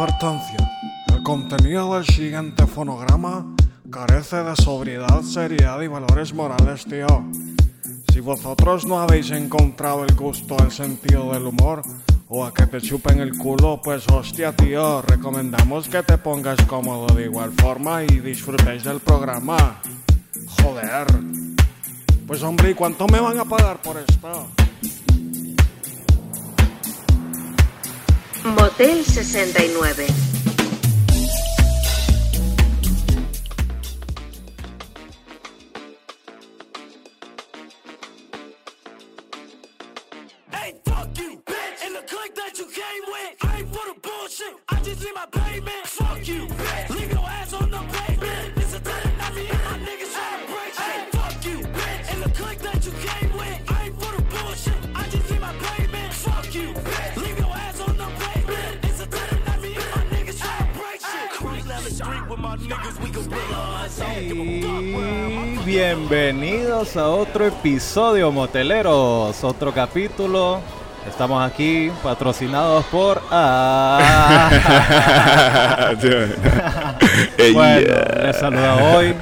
Advertencia. El contenido del siguiente fonograma carece de sobriedad, seriedad y valores morales, tío. Si vosotros no habéis encontrado el gusto, el sentido del humor, o a que te chupen el culo, pues hostia, tío, recomendamos que te pongas cómodo de igual forma y disfrutéis del programa. Joder. Pues hombre, ¿y cuánto me van a pagar por esto? Motel 69. Bienvenidos a otro episodio Moteleros, otro capítulo. Estamos aquí patrocinados por ah. Bueno, les saluda hoy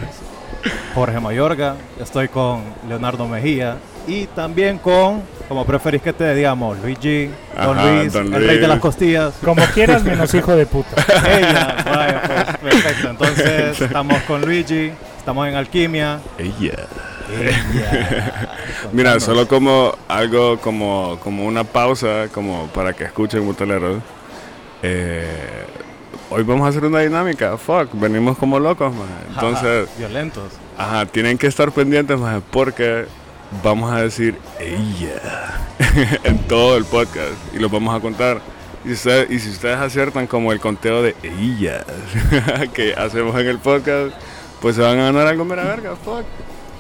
Jorge Mayorga. Estoy con Leonardo Mejía y también con, como preferís que te digamos, Luigi, Don Ajá, Luis, Don el rey de las costillas. Como quieras, menos hijo de puta. Ella, vaya, pues, perfecto. Entonces, estamos con Luigi, estamos en Alquimia. Ella. Mira, solo como algo como, como una pausa, como para que escuchen moteleros. Eh, hoy vamos a hacer una dinámica. Fuck, venimos como locos, man. Entonces, Ajá, violentos. ajá, tienen que estar pendientes, man, porque vamos a decir ella en todo el podcast y lo vamos a contar. Y, usted- y si ustedes aciertan como el conteo de ellas que hacemos en el podcast, pues se van a ganar algo mera verga. Fuck.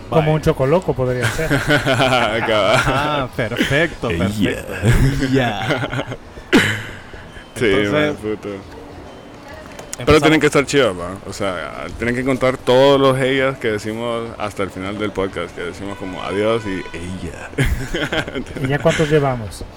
Como un chocoloco podría ser. Ah, perfecto, perfecto. Ya. Sí, Entonces, man, puto. Pero tienen que estar chidos, man. O sea, tienen que contar todos los ellas que decimos hasta el final del podcast. Que decimos como adiós y ella. ¿Y ya cuántos llevamos?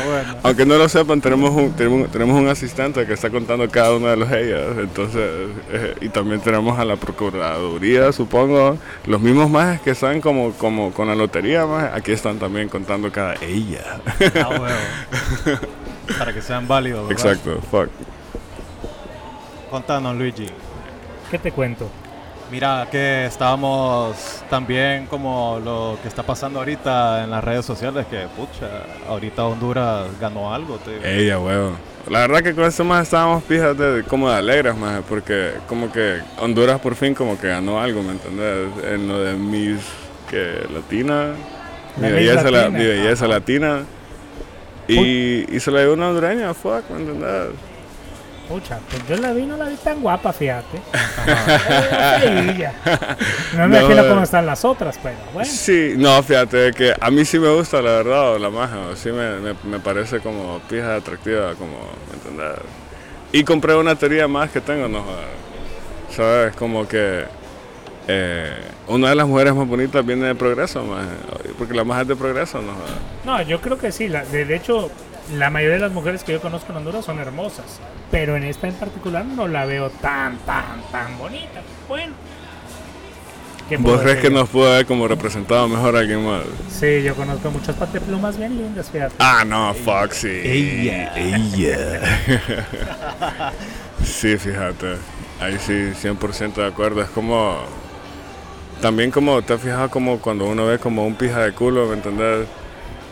Bueno. Aunque no lo sepan, tenemos un, tenemos, tenemos un asistente que está contando cada una de los ellas. Entonces, eh, y también tenemos a la Procuraduría, supongo. Los mismos más que están como, como con la lotería, más aquí están también contando cada ella. Ah, huevo. Para que sean válidos. ¿verdad? Exacto, fuck. Contanos, Luigi. ¿Qué te cuento? Mira que estábamos también como lo que está pasando ahorita en las redes sociales, que pucha, ahorita Honduras ganó algo. Ella, huevo. La verdad que con esto más estábamos, fíjate, como de alegres, más, porque como que Honduras por fin como que ganó algo, ¿me entendés? En lo de Miss, que Latina, mi La belleza, la- mi belleza latina. Y, y se la dio una hondureña, fuck, ¿me entendés? Pucha, pues yo la vi, no la vi tan guapa, fíjate. No me No, imagino eh. cómo están las otras, pero bueno. Sí, no, fíjate que a mí sí me gusta, la verdad, la maja, sí me, me, me parece como pija atractiva, como, ¿me entendés? Y compré una teoría más que tengo, no. ¿Sabes? Como que eh, una de las mujeres más bonitas viene de progreso, maje, porque la más es de progreso, no. No, yo creo que sí. la- de, de hecho, la mayoría de las mujeres que yo conozco en Honduras son hermosas. Pero en esta en particular no la veo tan, tan, tan bonita. Bueno. ¿Qué puedo ¿Vos crees decir que nos pudo haber como representado mejor a alguien más? Sí, yo conozco muchas pateplumas bien lindas, fíjate. Ah, no, sí. Ella. Ella. sí, fíjate. Ahí sí, 100% de acuerdo. Es como... También como, te has fijado como cuando uno ve como un pija de culo, ¿me entendés?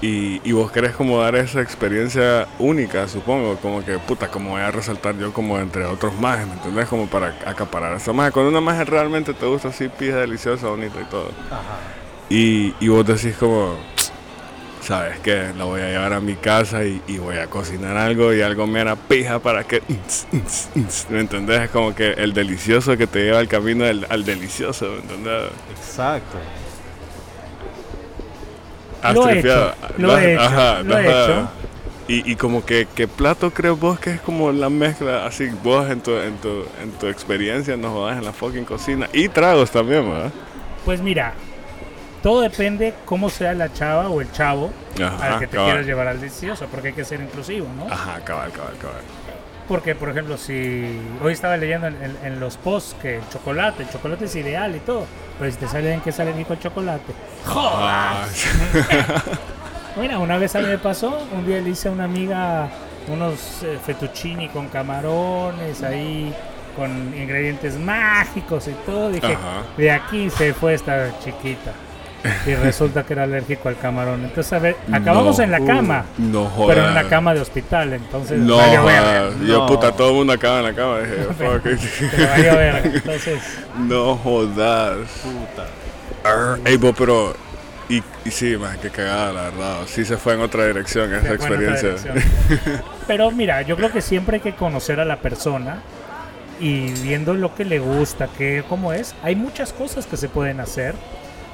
Y, y vos querés como dar esa experiencia única, supongo. Como que, puta, como voy a resaltar yo como entre otros más, ¿me entendés? Como para acaparar a esa magia. Cuando una magia realmente te gusta así, pija deliciosa, bonita y todo. Y, y vos decís como, ¿sabes qué? La voy a llevar a mi casa y, y voy a cocinar algo y algo mera pija para que... ¿Me entendés? Es como que el delicioso que te lleva al camino del- al delicioso, ¿me entendés? Exacto. Has Lo he hecho, lo he hecho, ajá, lo he ajá. hecho. Y, y como que, ¿qué plato crees vos que es como la mezcla, así vos en tu, en tu, en tu experiencia, no jodas en la fucking cocina? Y tragos también, ¿verdad? Pues mira, todo depende cómo sea la chava o el chavo Ajá, al que te cabal. quieras llevar al delicioso, porque hay que ser inclusivo, ¿no? Ajá, cabal, cabal, cabal. Porque, por ejemplo, si hoy estaba leyendo en, en- en los posts que el chocolate, el chocolate es ideal y todo, pero si te sale en que sale rico el chocolate, Ah, Mira, una vez a mí me pasó, un día le hice a una amiga unos eh, fettuccini con camarones ahí, con ingredientes mágicos y todo. Dije, Ajá. de aquí se fue esta chiquita. Y resulta que era alérgico al camarón. Entonces, a ver, acabamos No. en la cama, no jodas. pero en una cama de hospital. Entonces, No, valió verga. jodas. Yo, No. puta, todo el mundo acaba en la cama. Dije, fuck it. Pero valió verga. Entonces, No jodas. Arr, Ey, vos, pero. Y, y sí, más que cagada, la verdad. Sí se fue en otra dirección esa experiencia. dirección. Pero mira, yo creo que siempre hay que conocer a la persona y viendo lo que le gusta, que cómo es, hay muchas cosas que se pueden hacer.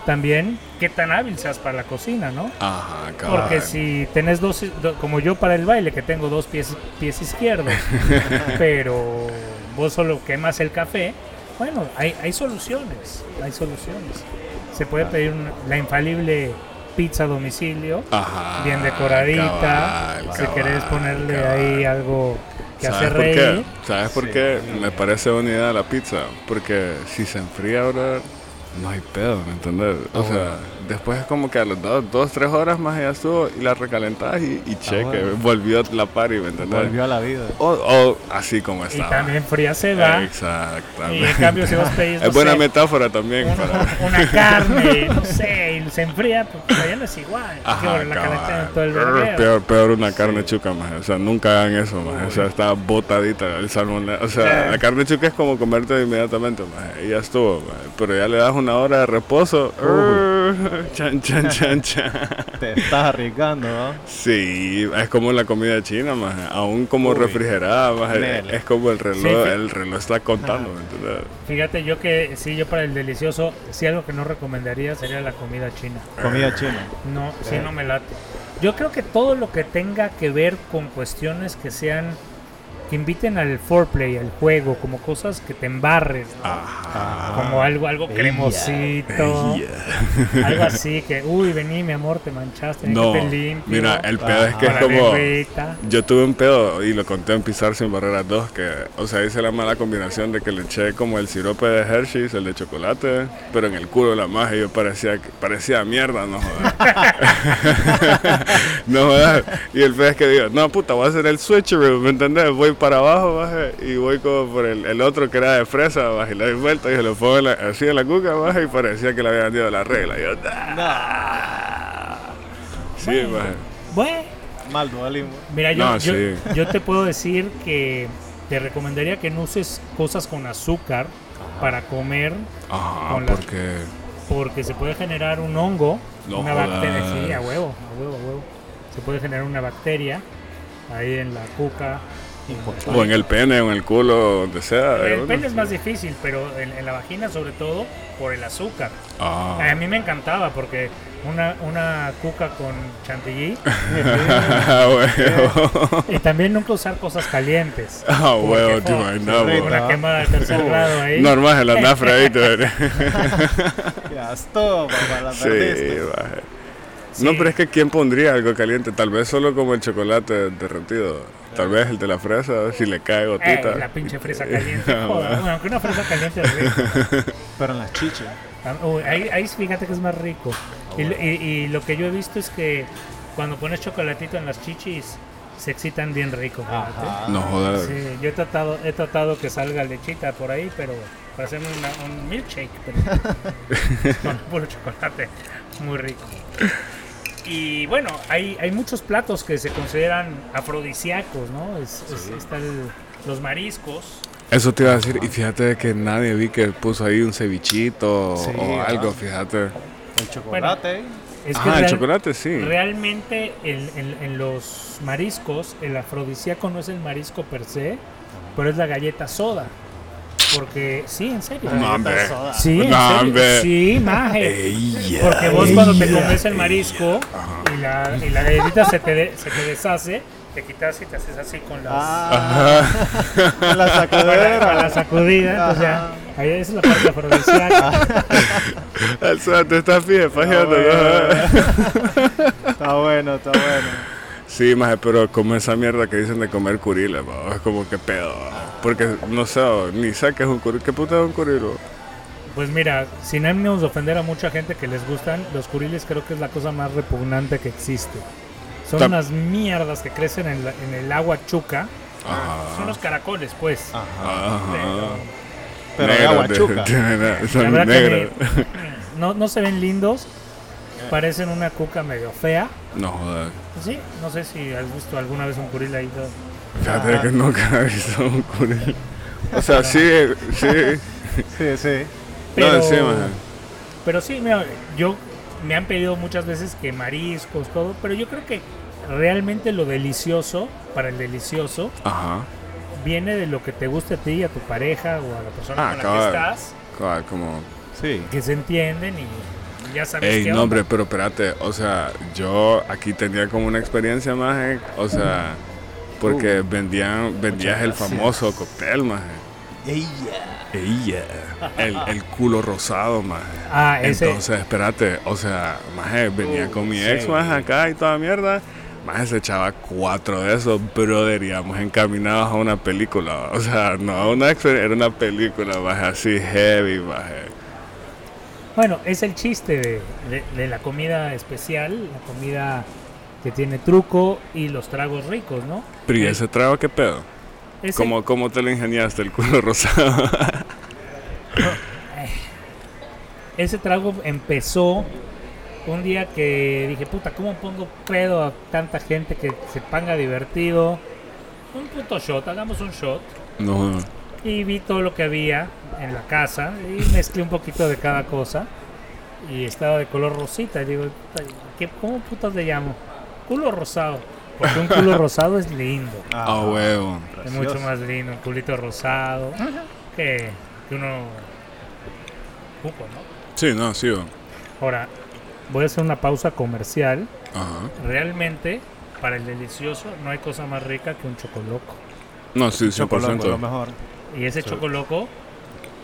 También qué tan hábil seas para la cocina, ¿no? Ajá, cabrón. Porque si tenés dos, do- como yo para el baile, que tengo dos pies, pies izquierdos, pero vos solo quemas el café, bueno, hay, hay soluciones, hay soluciones. Se puede pedir una- la infalible pizza a domicilio, Ajá. bien decoradita. cabal, si cabal, querés ponerle cabal. ahí algo que hace ¿Sabes por reír. qué? ¿Sabes por qué me parece buena idea la pizza? Porque si se enfría, brother, no hay pedo, ¿me entiendes? O Ah, sea, bueno. después es como que a las dos, dos tres horas más ya estuvo y la recalentás y, y cheque, bueno. volvió la party, ¿me entiendes? Volvió a la vida. O, o así como Y estaba. también fría se va. Y Exactamente. en cambio, si vos pedís. no es buena sé, metáfora también. una, para- una carne, no sé, se enfría, pues ya no es igual. Ajá, la en todo el vergueo. peor, peor una carne chuca, más. O sea, nunca hagan eso, más. O sea, está botadita el salmón. O sea, la carne chuca es como comerte inmediatamente, más. Y ya estuvo, maje. Pero ya le das una hora de reposo. Chan, chan, chan, chan. Te estás arriesgando, ¿no? Sí, es como la comida china, más. Aún como Uy. refrigerada, más. Es como el reloj, Sí. el reloj está contando. Fíjate, yo que sí, yo para el delicioso, sí algo que no recomendaría sería la comida china. Comida china. No, sí, no me late. Yo creo que todo lo que tenga que ver con cuestiones que sean, que inviten al foreplay, al juego, como cosas que te embarres, ¿no? Ajá. como algo, algo Ella. cremosito, algo así que, uy, vení, mi amor, te manchaste, No, que te limpio. mira, el pedo es que es como... Yo tuve un pedo y lo conté en Pisar Sin Barreras 2, que, o sea, hice la mala combinación de que le eché como el sirope de Hershey's, el de chocolate, pero en el culo de la magia yo parecía, parecía mierda, no jodas. no jodas. Y el pedo es que digo, no puta, voy a hacer el switcheroo, ¿me entendés? Voy para abajo, baje, y voy como por el, el otro que era de fresa, baje, y le doy vuelta y se lo pongo en la- así en la cuca, baje, y parecía que le habían dado la regla. Y yo, "Ah". Sí, baje. Bueno, Mal mira, yo, No, yo, sí. yo te puedo decir que te recomendaría que no uses cosas con azúcar para comer Ajá, Con la- porque... porque se puede generar un hongo, No una jodas. bacteria, sí, a huevo, a huevo, a huevo. Se puede generar una bacteria ahí en la cuca. O en el pene, o en el culo, donde sea. El ¿no? pene es más difícil, pero en, en la vagina sobre todo por el azúcar. Ah. A mí me encantaba porque una, una cuca con chantilly Ah, huevo. y también nunca usar cosas calientes. Ah, huevo, te imaginas. Una quemada de tercer grado ahí. Normal, en la nafra ahí te estuvo, papá, la Sí, perdiste. baje. Sí. No, pero es que ¿quién pondría algo caliente? Tal vez solo como el chocolate derretido. Tal vez el de la fresa, si le cae gotita. la pinche fresa caliente. Ah, joda. bueno. Bueno, aunque una fresa caliente es rico. Pero en las chichas. Uy, ahí, ahí fíjate que es más rico. y, lo- y- y lo que yo he visto es que cuando pones chocolatito en las chichis, se excitan bien rico. No jodas. Sí, yo he tratado, he tratado que salga lechita por ahí, pero para hacerme una- un milkshake, pero con puro chocolate, muy rico. Y bueno, hay, hay muchos platos que se consideran afrodisíacos, ¿no? Es, es- está el- los mariscos. Eso te iba a decir, y fíjate que nadie vi que puso ahí un cevichito Sí, o ah. algo, fíjate. El chocolate. Es que Ah, el chocolate sí. Realmente en, en- en los mariscos, el afrodisíaco no es el marisco per se, pero es la galleta soda. Porque, sí, en serio. No, hombre. Sí, en No, serio. hombre. Sí, maje. Porque vos cuando te comes el marisco y la, y la galletita se te, de- se te deshace, te quitas y te haces así con las... Ah, Ajá. con la para sacudida, entonces ya, Ajá. Ahí esa es la parte afrodisíaca. O sea, te estás fije, pajeando, ¿no? Está bueno, está bueno. Sí, maje, pero como esa mierda que dicen de comer curiles, bo, es como que pedo. bo. Porque no sé, bo, ni sé qué es un curil. ¿Qué puta es un curilo? Pues mira, sin ánimos de ofender a mucha gente que les gustan, los curiles creo que es la cosa más repugnante que existe. Son unas mierdas que crecen en, la- en el agua chuca. Ajá. Son los caracoles, pues. Ajá. Pero de Negros, agua chuca. Son negros. no, no se ven lindos. Parecen una cuca medio fea. No jodas. Sí, no sé si has visto alguna vez un curil ahí. Fíjate que nunca he visto un curil. O sea, sí, sí. Sí, sí. Pero, No, sí, pero sí, mira, yo me han pedido muchas veces que mariscos, todo, pero yo creo que realmente lo delicioso, para el delicioso, Ajá. viene de lo que te guste a ti, a tu pareja o a la persona Ah, con la que estás, Cabal, Como. Sí. que se entienden y ya sabes Ey, qué no, hombre, pero espérate. O sea, yo aquí tenía como una experiencia, maje. O sea, porque vendían, vendías el famoso cóctel, maje. Ella. El, el culo rosado, maje. Ah, ese. Entonces, espérate, o sea, maje, venía con mi sí. ex, maje, acá y toda mierda. Maje, se echaba cuatro de esos, brother, íbamos encaminados a una película. O sea, no a una experiencia, era una película, maje, así heavy, maje. Bueno, es el chiste de, de- de la comida especial, la comida que tiene truco y los tragos ricos, ¿no? Pero ¿y ese trago qué pedo? ese- ¿Cómo, ¿Cómo te lo ingeniaste el culo rosado? Ese trago empezó un día que dije, puta, ¿cómo pongo pedo a tanta gente que se ponga divertido? Un puto shot, hagamos un shot. no, Y vi todo lo que había en la casa y mezclé un poquito de cada cosa. Y estaba de color rosita. Y digo, ¿qué, ¿cómo putas le llamo? Culo rosado. Porque un culo rosado es lindo. a huevo. Es mucho más lindo, un culito rosado. Que, que uno... Cupo, ¿no? Sí, no, sí. o- Ahora, voy a hacer una pausa comercial. Ajá. Realmente, para el delicioso, no hay cosa más rica que un chocoloco. No, sí, Chocolate, lo 100%. mejor. Y ese chocoloco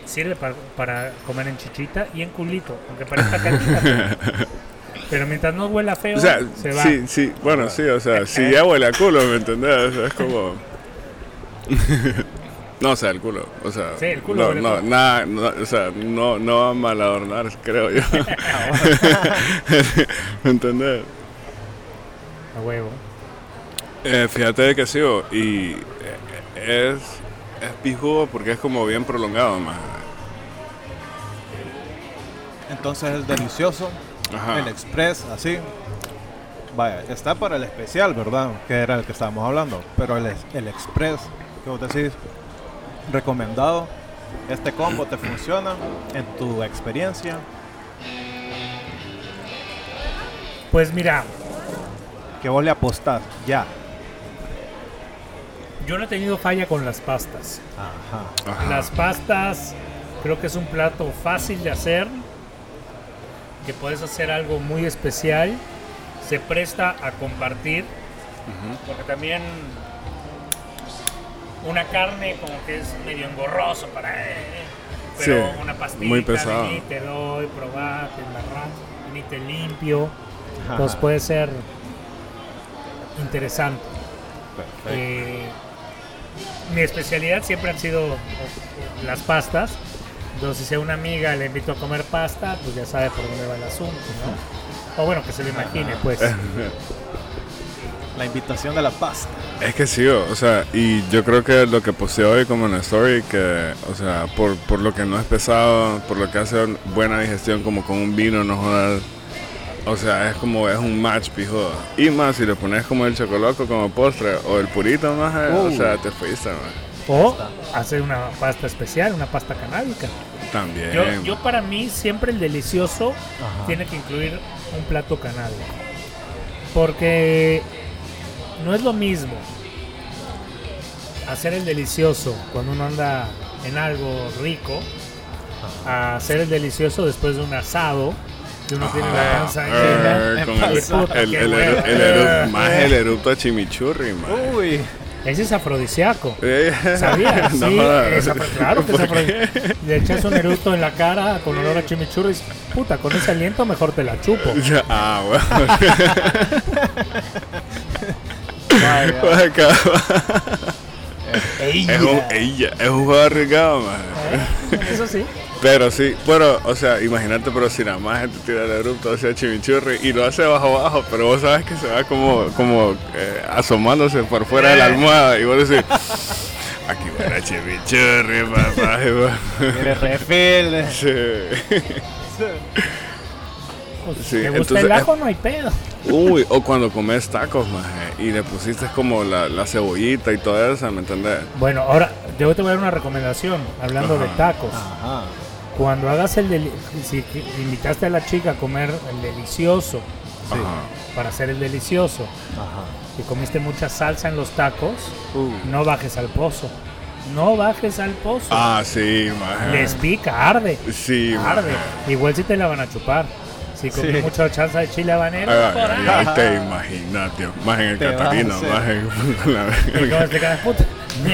sirve para, para comer en chichita y en culito, aunque parezca caquita. pero- mientras no huela feo, O sea, se va. sí, sí, bueno, sí, o sea, si ya huele a culo, ¿me entendés? O sea, es como... no, o sea, el culo, o sea... Sí, el culo No, no, nada, no, o sea, no, no va a mal adornar, creo yo. ¿Me entendés? A huevo. Eh, fíjate que sí, y es, es pijudo porque es como bien prolongado, más. Entonces es delicioso. Ajá. El express, así. Vaya, está para el especial, ¿verdad? Que era el que estábamos hablando. Pero el, es- el express, que vos decís, recomendado. Este combo te funciona en tu experiencia. Pues mira, Que vos le apostás, ya. Yo no he tenido falla con las pastas. Ajá. Ajá. Las pastas creo que es un plato fácil de hacer, que puedes hacer algo muy especial, se presta a compartir, porque también una carne como que es medio engorroso para él, pero Sí, una pastita, muy pesado. vení, te doy, probate, la vení, te limpio, Ajá. entonces puede ser interesante. Perfecto. Eh, mi especialidad siempre han sido las pastas. Entonces, si a una amiga le invito a comer pasta, pues ya sabe por dónde va el asunto, ¿no? O bueno, que se lo imagine, pues. La invitación de la pasta. Es que sí, o sea, y yo creo que lo que puse hoy como en la story, que, o sea, por, por lo que no es pesado, por lo que hace buena digestión como con un vino, no jodas. O sea, es como, es un match, pijo. Y más, si le pones como el chocoloco como postre o el purito, más, eh, o Uh. sea, te fuiste, más. O hacer una pasta especial, una pasta canábica. También. Yo, yo para mí siempre el delicioso Ajá. tiene que incluir un plato canábico. Porque no es lo mismo hacer el delicioso cuando uno anda en algo rico a hacer el delicioso después de un asado que uno tiene la panza. Eh, con el, más el erupto a chimichurri, man. Uy, Ese es afrodisíaco. Eh, ¿Sabías? no sí, es claro que es afrodisíaco. Le echas un eructo en la cara con olor a chimichurri y dices, puta, con ese aliento mejor te la chupo. Ah, bueno. Vaya. Vaya, cabrón. Es un, ella, es un juego arriesgado, man. Eso sí. Pero sí, bueno, o sea, imagínate, pero si nada más gente tira el erupto hacia Chimichurri y lo hace bajo abajo, pero vos sabes que se va como, como eh, asomándose por fuera de la almohada y vos decís, aquí va la Chimichurri, papá. Eres refil. Sí. Sí, ¿Te gusta entonces el ajo? No hay pedo. Uy, o cuando comes tacos, maje, y le pusiste como la, la cebollita y todo eso, ¿me entendés? Bueno, ahora yo te voy a dar una recomendación, hablando de tacos. Ajá. Cuando hagas el deli- si invitaste a la chica a comer el delicioso, para hacer el delicioso, Ajá. y comiste mucha salsa en los tacos, Uh. no bajes al pozo. No bajes al pozo. Ah, sí, maje. Les pica, arde. Sí, Arde. Igual si te la van a chupar. Si comes Sí. mucha chanza de chile habanero, Ay, por ay, ahí. ay, te imaginas, tío. Más en el Te vas a Catarino, hacer. más en la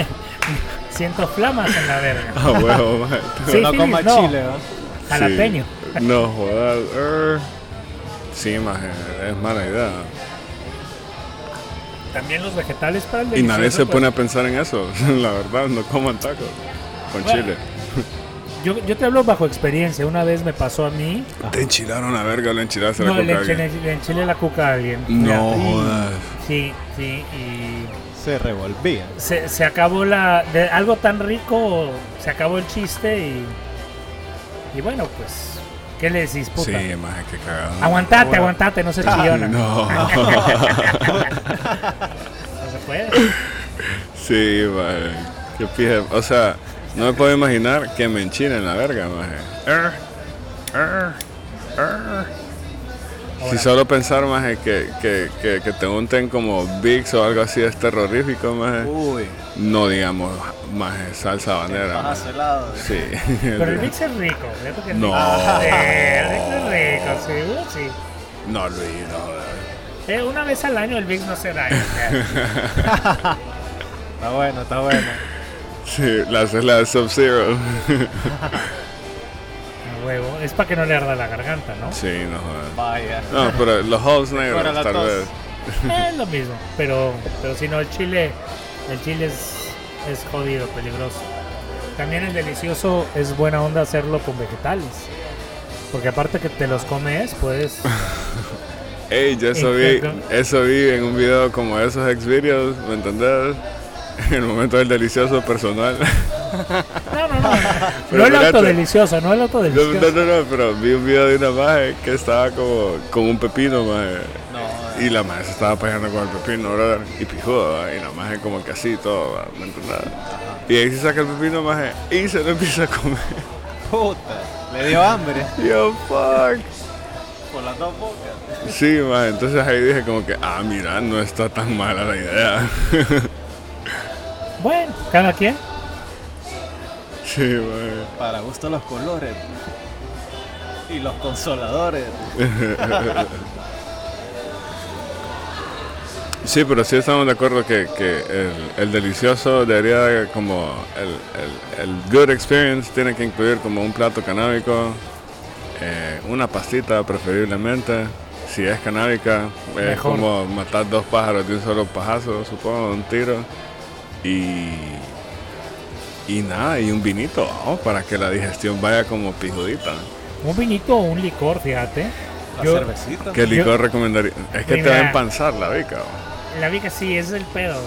Siento flamas en la verga. Ah, huevo. Sí, no coma no. chile, ¿va? Jalapeño. Sí. No jodas. er. Sí, maje, es mala idea. También los vegetales para el Y nadie se pues, pone a pensar en eso. La verdad, no coman tacos con Bueno. chile. yo, yo te hablo bajo experiencia. Una vez me pasó a mí. Te enchilaron la verga, le enchilaste la No, le coca a enchilé, alguien. le enchilé la cuca a alguien. No jodas. Sí, sí. Y Se revolvía. se, se acabó la. De algo tan rico, se acabó el chiste y. Y bueno, pues. ¿Qué le decís, puta? Sí, maje, qué cagado. Aguantate, Bueno. aguantate, no se chillona. No. No. se puede. Sí, maje. Qué pije. O sea, no me puedo imaginar que me enchinen la verga, maje. Er, er, er. Si solo pensar, maje, que, que, que, que te unten como Vicks o algo así es terrorífico. Uy. No digamos, maje, salsa. Bajas helado. Sí. Pero el mix es rico, que es No. Sí, el mix es rico, sí, uh, sí. No, Luis, no. Eh, una vez al año el mix no se o sea, Está bueno, está bueno. Sí, la la de Sub-Zero. huevo. Es para que no le arda la garganta, ¿no? Sí, no jodas. Vaya. No, pero los Fuera negros, tal tos. vez. Es lo mismo. Pero, pero si no, el chile, el chile es, es jodido, peligroso. También el delicioso es buena onda hacerlo con vegetales. Porque aparte que te los comes, puedes... Ey, yo eso vi, eso vi en un video como esos ex videos, ¿me entendés? En el momento del delicioso personal. No, no, no. Pero no el auto delicioso, no el auto No, delicioso. no, no, no, pero vi un video de una maje que estaba como con un pepino, maje. No, Y la maje se estaba pegando con el pepino, brother. Y pijudo, ¿va? y la maje como que así todo. ¿me entendés? Y ahí se saca el pepino, maje, y se lo empieza a comer. puta. Le dio hambre. Yo, fuck. Por las dos bocas. Sí, maje, entonces ahí dije como que, ah, mira, no está tan mala la idea. Bueno, cada quien. Sí. Para gusto los colores. Y los consoladores. Sí, pero sí estamos de acuerdo que, que el, el delicioso debería de como el, el, el good experience tiene que incluir como un plato canábico, eh, una pastita preferiblemente, si es canábica, es Mejor. como matar dos pájaros de un solo pajazo, supongo, un tiro. Y, y nada, y un vinito vamos, para que la digestión vaya como pijudita. Un vinito o un licor, fíjate. La Yo- cervecita. ¿Qué licor recomendaría? Es que te va a empanzar la bica. La vica sí, es el pedo.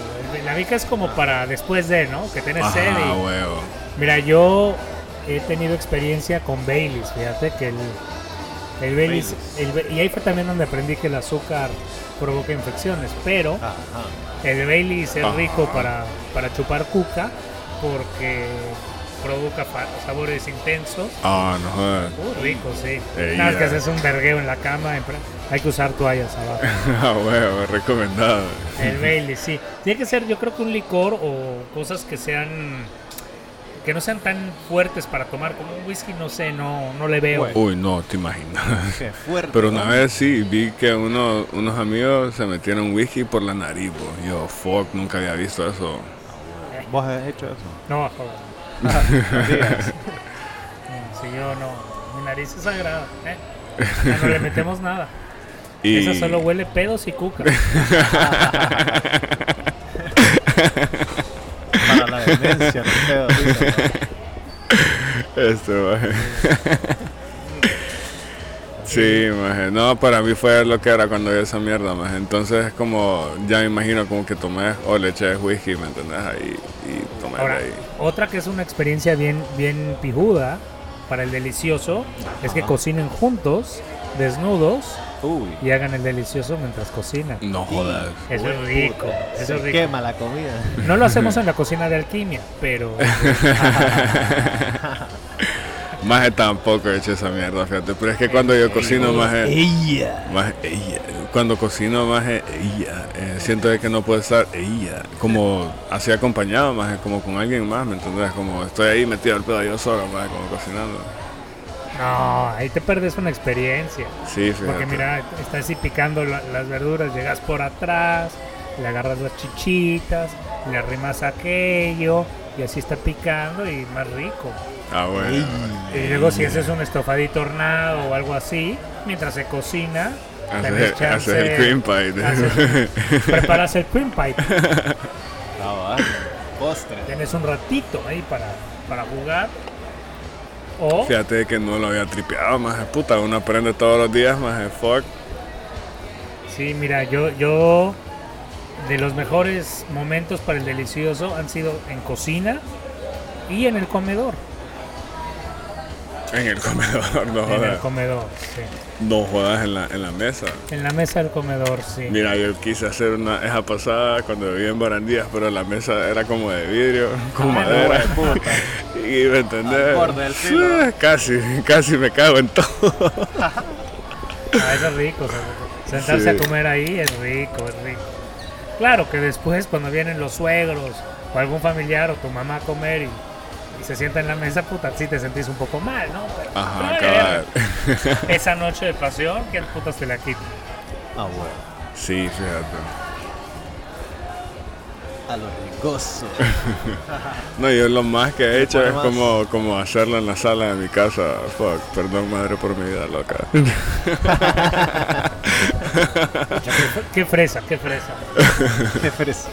La vica es como para después de, ¿no? Que tienes sed y- huevo. Mira, yo he tenido experiencia con Baileys, fíjate que el, el Baileys, el y ahí fue también donde aprendí que el azúcar provoca infecciones, pero Ajá. el Baileys es Ajá. rico para, para chupar cuca porque provoca fa- sabores intensos. Ah, no. Uh, rico, sí. Nada, más que haces un vergueo en la cama, hay que usar toallas abajo. Ah, huevo, recomendado. El Bailey, sí. Tiene que ser, yo creo que un licor o cosas que sean que no sean tan fuertes para tomar como un whisky, no sé, no, no le veo. Bueno. Uy, no, te imaginas. Qué fuerte. Pero una ¿no? vez sí, vi que uno, unos amigos se metieron whisky por la nariz, bo. Yo, fuck, nunca había visto eso. ¿Vos has hecho eso? No, joder. Si yo no, mi nariz es sagrada, ¿eh? No le metemos nada. Y Esa solo huele pedos y cuca. Para la demencia, no pedo, dice, ¿no? Esto, maje. Sí, maje. No, para mí fue lo que era cuando vi esa mierda, maje. Entonces, como, ya me imagino como que tomé o le eché whisky, ¿me entendés? Ahí, Ahora, ahí. otra que es una experiencia bien, bien pijuda para el delicioso es que cocinen juntos, desnudos, Uy. y hagan el delicioso mientras cocinan. No jodas. Eso es rico, eso Se es rico. quema la comida. No lo hacemos en la cocina de alquimia, pero Maje tampoco he hecho esa mierda, fíjate. Pero es que cuando yo cocino, maje, Ella. maje, ella. Cuando cocino, maje, ella. eh, siento de que no puedo estar ella. Como así acompañado, maje, como con alguien más, ¿me entendés? Como estoy ahí metido al pedo yo solo, maje, como cocinando. no, ahí te perdes una experiencia. Sí, fíjate. Porque mira, estás así picando la- las verduras, llegas por atrás, le agarras las chichitas, le arrimas aquello y así está picando y más rico. Ah, bueno. Y luego si haces un estofadito hornado o algo así, mientras se cocina, tenés Haces, chance- haces el cream pie. preparas el cream pie. Ah, va. Postre. Tienes un ratito ahí para, para jugar. O Fíjate que no lo había tripeado, maje. Puta, uno aprende todos los días, maje. Fuck. Sí, mira, yo, yo de los mejores momentos para el delicioso han sido en cocina y en el comedor. En el comedor, no En el jodas. comedor, sí. No jodas en la, en la mesa. En la mesa del comedor, sí. Mira, yo quise hacer una esa pasada cuando vivía en Barandías, pero la mesa era como de vidrio, con Ah, madera. no, puta. Y me entendés. Sí, Casi, casi me cago en todo. Ah, eso es rico. sentarse Sí. a comer ahí es rico, es rico. Claro que después cuando vienen los suegros o algún familiar o tu mamá a comer y, y se sienta en la mesa, puta, sí te sentís un poco mal, ¿no? Pero, Ajá, pero, cabal. Esa noche de pasión, ¿quién putas te la quita? Ah, bueno. Sí, fíjate. A lo rigoso. No, yo lo más que he hecho es más. como, como hacerlo en la sala de mi casa. Fuck, perdón madre por mi vida loca. Qué fresa, qué fresa. Qué fresa.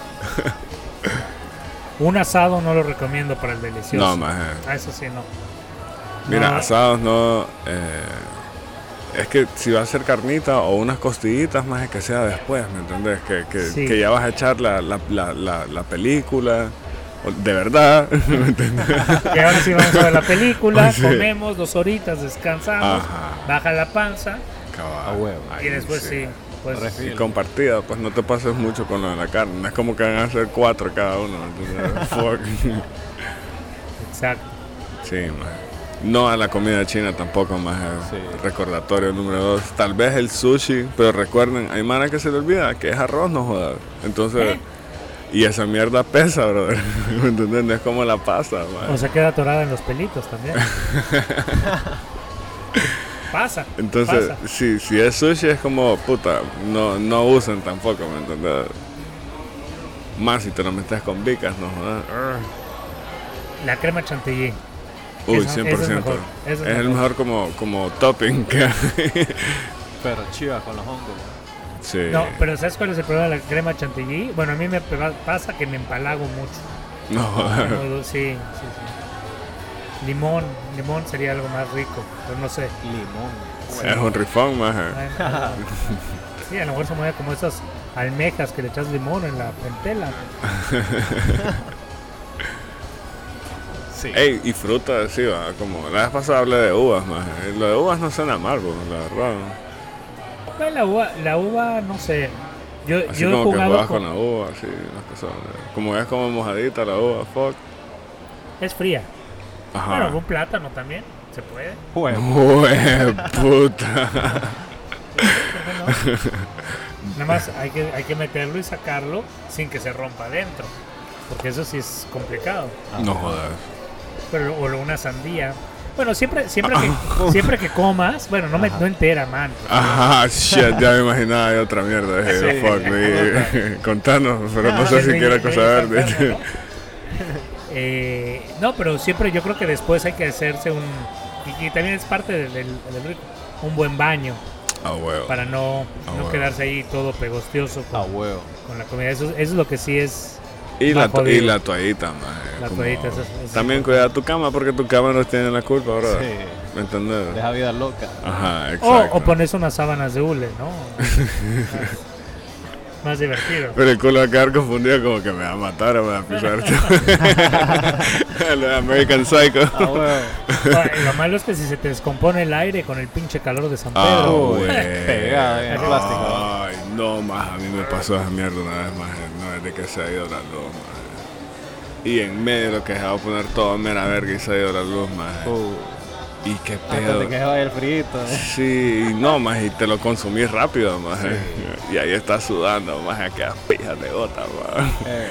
Un asado no lo recomiendo para el delicioso. No, maje. Ah, eso sí, no. Mira, No, asados no. eh, es que si va a ser carnita o unas costillitas, más que sea después, ¿me entendés? Que, que, Sí. que ya vas a echar la, la, la, la, la película. De verdad, ¿me entendés? Que ahora sí vamos a ver la película, Sí. comemos dos horitas, descansamos, Ajá. baja la panza Cabal. A huevo. Ahí y después sí, pues Refil. Y compartida, pues no te pases mucho con lo de la carne. No es como que van a ser cuatro cada uno. ¿me entendés? Fuck. exacto. Sí, maje. No a la comida china tampoco, más Sí. recordatorio número dos. Tal vez el sushi, pero recuerden, hay mana que se le olvida que es arroz, no jodas. Entonces, ¿Eh? y esa mierda pesa, brother. ¿Me entiendes? No es como la pasta, maje. O se queda atorada en los pelitos también. pasa. Entonces, pasa. si, si es sushi es como, puta, no, no usen tampoco, ¿me entiendes? Más si te lo metes con vicas, no jodas. La crema chantilly. Uy, Eso- 100%. eso es mejor, eso es es el mejor. como, como topping que hay. Pero chiva con los hongos. Sí. No, pero ¿sabes cuál es el problema de la crema chantilly? Bueno, a mí me pasa que me empalago mucho. No sí, sí, sí. Limón, limón sería algo más rico, pero no sé. Limón. Es un rifón. Bueno, sí, a lo mejor se mueve como esas almejas que le echas limón en la en tela. Sí. Ey, y fruta, sí, va, como la vez pasada hablé de uvas, maje. Lo de uvas no suena mal, bro, la verdad. Bueno, la uva, la uva, no sé. Yo, Así yo he como que jugado juegas con- con la uva, así, las cosas. Como es como mojadita la uva, fuck. Es fría. Ajá. Bueno, un plátano también, se puede. Huevo. Jue puta. ¿por qué no? Nada más hay que, hay que meterlo y sacarlo sin que se rompa adentro. Porque eso sí es complicado. No jodas. pero, o una sandía. Bueno, siempre, siempre, que, siempre que comas, bueno, no, me, no entera, man. Ajá, shit, ya me imaginaba de otra mierda. Sí. fuck, me- contanos, pero no Ah, sé si quiero ven, ven, Eh, no, pero siempre yo creo que después hay que hacerse un. Y, y también es parte del, del- del rico, un buen baño Ah, huevo. para no, no quedarse ahí todo pegostioso A con, huevo. con la comida. Eso, eso es lo que sí es. Y la, to- y la toallita, maje, La como- toallita, eso eso También cuida tu cama porque tu cama no tiene la culpa, bro. Sí. ¿Me entiendes? Deja vida loca. Ajá, O, exacto. o pones unas sábanas de hule, ¿no? más, divertido. Pero el culo va a quedar confundido como que me va a matar o me va a pisar. Lo de American Psycho. Ah, lo malo es que si se te descompone el aire con el pinche calor de San Ah, Pedro. Pegada en el plástico. Ay, no, más. A mí me pasó esa mierda una vez más. No es de que se ha ido la luz, más. Y en medio lo que se va a poner todo mera verga y se ha ido la luz, más. Uh, Y qué antes pedo. se vaya el frito. eh. Sí, no, más y te lo consumís rápido, más. Y ahí estás sudando, más, aquellas pijas de gota, más. Eh,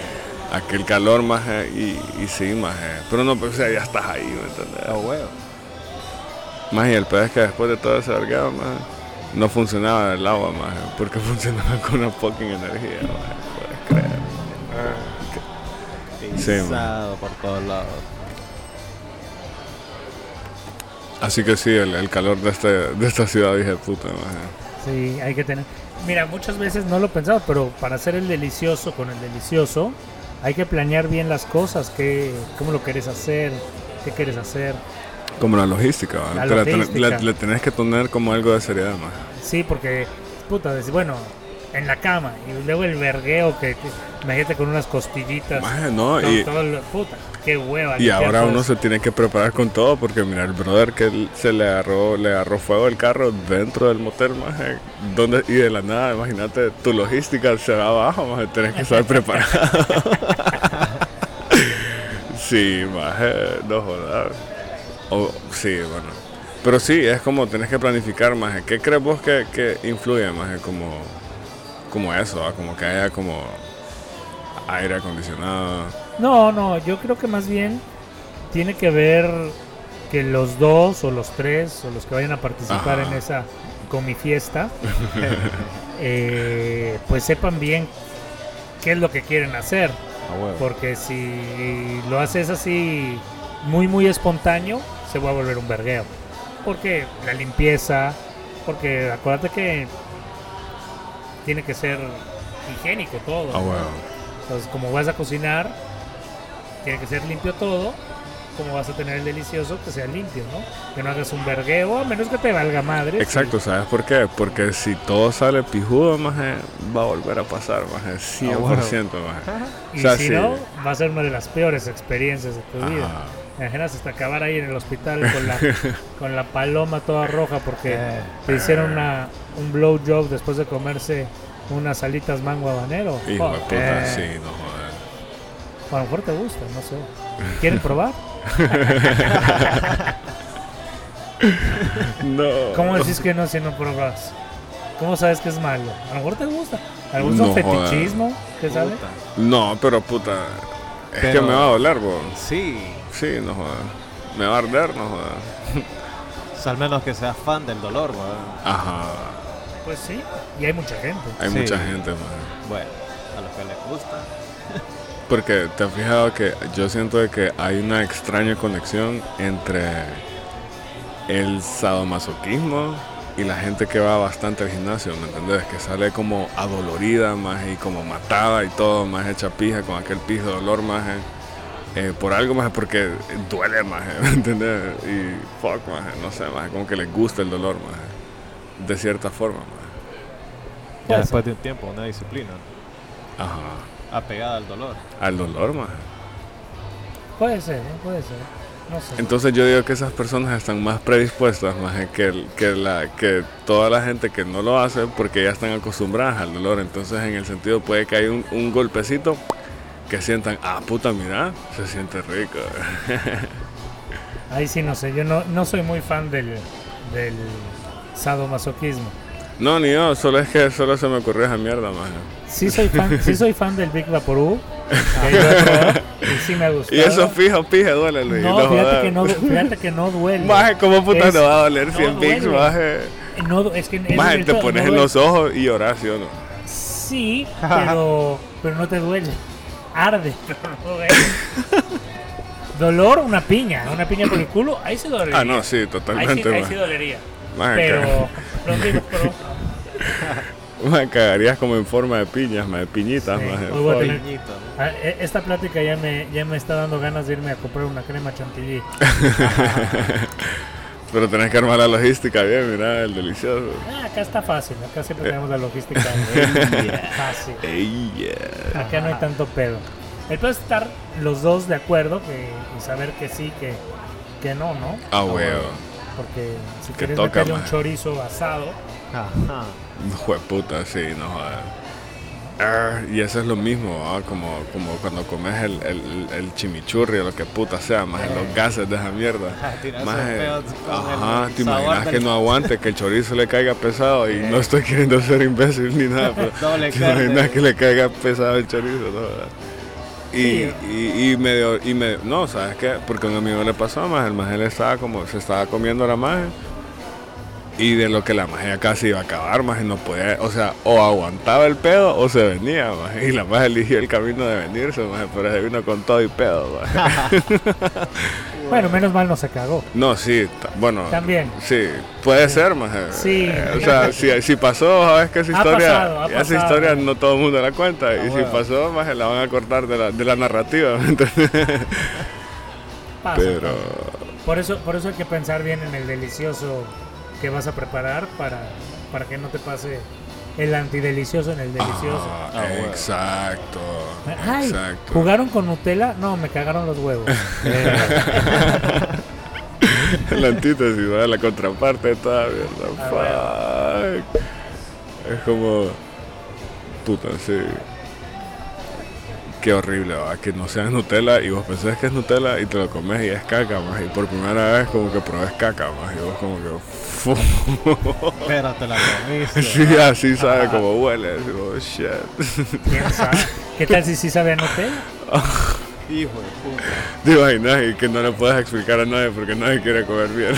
Aquel calor, más, y, y sí, más. Pero no, pues, o sea, ya estás ahí, ¿me entendés? a huevo. Más y el pedo es que después de todo ese vergado, más, no funcionaba el agua, más, porque funcionaba con una fucking energía, más, puedes creer. Sí, man. Pisado por todos lados. Así que sí, el, el calor de, este, de esta ciudad, dije, puta, más. Sí, hay que tener. Mira, muchas veces no lo pensaba, pero para hacer el delicioso con el delicioso, hay que planear bien las cosas, qué, cómo lo quieres hacer, qué quieres hacer. Como la logística, ¿va? La Te la logística. le- le tenés que tener como algo de seriedad, más. Sí, porque, puta, decir, bueno, en la cama, y luego el vergueo que, que imagínate con unas costillitas. No, y, todo lo- puta, qué hueva. y limpiar ahora uno se tiene que preparar con todo porque mira el brother que él se le agarró le agarró fuego el carro dentro del motel maje, donde y de la nada imagínate tu logística se va abajo maje, tenés que estar preparado sí maje, no jodas O- sí bueno pero sí es como tenés que planificar maje. ¿qué crees vos que, que influye maje, como como eso ah? como que haya como aire acondicionado No, no, yo creo que más bien tiene que ver que los dos o los tres o los que vayan a participar Ajá. en esa comifiesta, eh, pues sepan bien qué es lo que quieren hacer. Porque si lo haces así muy, muy espontáneo, se va a volver un vergueo. Porque la limpieza, porque acuérdate que tiene que ser higiénico todo. ah ¿no? bueno Entonces, como vas a cocinar, tiene que ser limpio todo. Como vas a tener el delicioso, que sea limpio, ¿no? Que no hagas un vergueo, a menos que te valga madre. Exacto, ¿sabes por qué? Porque si todo sale pijudo, maje, va a volver a pasar, maje, 100%, maje. Y O sea, si sí. no, va a ser una de las peores experiencias de tu vida. Ajá. Imaginas hasta acabar ahí en el hospital con la, con la paloma toda roja porque Eh. te hicieron una, un blow job después de comerse unas alitas mango habanero. Hijo puta, Eh, sí, no joder. A lo mejor te gusta, no sé. ¿Quieren probar? No. ¿Cómo decís que no si no probas? ¿Cómo sabes que es malo? A lo mejor te gusta. ¿Algún No fetichismo? ¿Qué sabe? No, pero puta, es Pero- que me va a doler, bo. Sí. Sí, no joder. Me va a arder, no sea, al menos que seas fan del dolor, weón. Ajá. Pues sí. Y hay mucha gente. Hay Sí. mucha gente, maje. Bueno, a los que les gusta. Porque te has fijado que yo siento de que hay una extraña conexión entre el sadomasoquismo y la gente que va bastante al gimnasio, ¿me entendés? Que sale como adolorida más y como matada y todo, más hecha pija con aquel pijo de dolor más eh, por algo más porque duele más, ¿me entendés? Y fuck más, no sé, más como que les gusta el dolor más, de cierta forma más. Ya después de un tiempo, una disciplina. Ajá, Apegada al dolor. al dolor más. Puede ser, ¿eh? puede ser. No sé. Entonces yo digo que esas personas están más predispuestas más que, que, la, que toda la gente que no lo hace porque ya están acostumbradas al dolor. Entonces en el sentido puede que haya un, un golpecito que sientan, ah puta, mira, se siente rico. Ahí sí no sé. Yo no, no soy muy fan del, del sadomasoquismo. No, ni yo, solo es que solo se me ocurrió esa mierda más. Sí soy fan, sí soy fan del Big Vaporú, y sí me gustado. Y eso fijo, pije, duele, Luis. no, fíjate que no, fíjate que no duele. Maje, ¿cómo puta Es- no va a doler no 100 pics, duele. maje? No, es que Maje, te pones no en los ojos y lloras, ¿sí o no? Sí, pero, pero no te duele. Arde, pero no duele. Dolor, una piña. Una piña por el culo, ahí se dolería. Ah, no, sí, ahí sí, totalmente, ahí sí dolería. Maje, Pero, ca- pero digo, pero maje, cagarías como en forma de piñas, maje, piñitas, Sí, ah, e- esta plática ya me, ya me está dando ganas de irme a comprar una crema chantilly. Pero tenés que armar la logística bien, mira, el delicioso. Ah, acá está fácil, acá siempre tenemos la logística fácil. Ey, yeah. Acá no hay tanto pedo. El pedo es estar los dos de acuerdo que, y saber que sí, que, que no, ¿no? Ah, huevo. Porque si Que quieres toca, meterle un chorizo asado, Ajá. Jueputa, sí, no jodas. Ah, y eso es lo mismo, como, como cuando comes el, el, el chimichurri o lo que puta sea, más los gases de esa mierda. Pedo con ajá, el te imaginas del- que no aguante, que el chorizo le caiga pesado y no estoy queriendo ser imbécil ni nada, pero Doble te imaginas que le caiga pesado el chorizo, no. Y, Sí. y, y medio, y medio, no, ¿sabes qué? Porque a un amigo le pasó, más el maje le estaba como, se estaba comiendo la maje y de lo que la magia casi iba a acabar, más no podía, o sea, o aguantaba el pedo o se venía, maje, y la magia eligió el camino de venirse, maje, pero se vino con todo y pedo, bueno, menos mal no se cagó. No, sí, bueno. También. Sí, puede ser, maje. Sí. Eh, o sea, si, si pasó, sabes que esa historia, pasado, esa historia no todo el mundo la cuenta, y si bueno. pasó, maje, la van a cortar de la, de la narrativa, Pero. Por eso, por eso hay que pensar bien en el delicioso que vas a preparar para, para que no te pase el antidelicioso en el delicioso. Ah, Ah, bueno. exacto, Ay, exacto. ¿jugaron con Nutella? No, me cagaron los huevos. la antítesis, ¿verdad? la contraparte de toda mierda. Ah, Fuck. Es como. Puta, sí. Qué horrible, ¿va? que no sea Nutella y vos pensás que es Nutella y te lo comes y es caca, más. Y por primera vez, como que probes caca, más. Y vos, como que. Pero te la comiste. sí, así sabe como huele. Así como, shit. ¿Quién sabe? ¿Qué tal si sí sabe a Nutella? Hijo de puta. Te imaginas y que no le puedes explicar a nadie porque nadie quiere comer bien.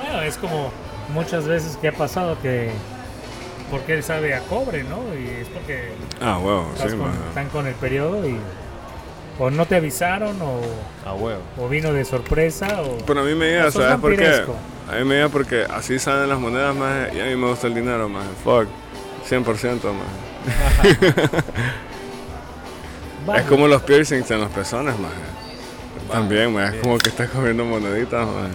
Bueno, es como muchas veces que ha pasado que porque él sabe a cobre, ¿no? Y es porque Ah, huevo, estás sí, con- maje. están con el periodo y o no te avisaron o, A huevo. o vino de sorpresa o Pero a mí me llega, ¿sabes por qué? A mí me llega porque así salen las monedas más y a mí me gusta el dinero más. Fuck. 100% más. Vale. Es como los piercings en los pezones más. También. Es como que estás comiendo moneditas más.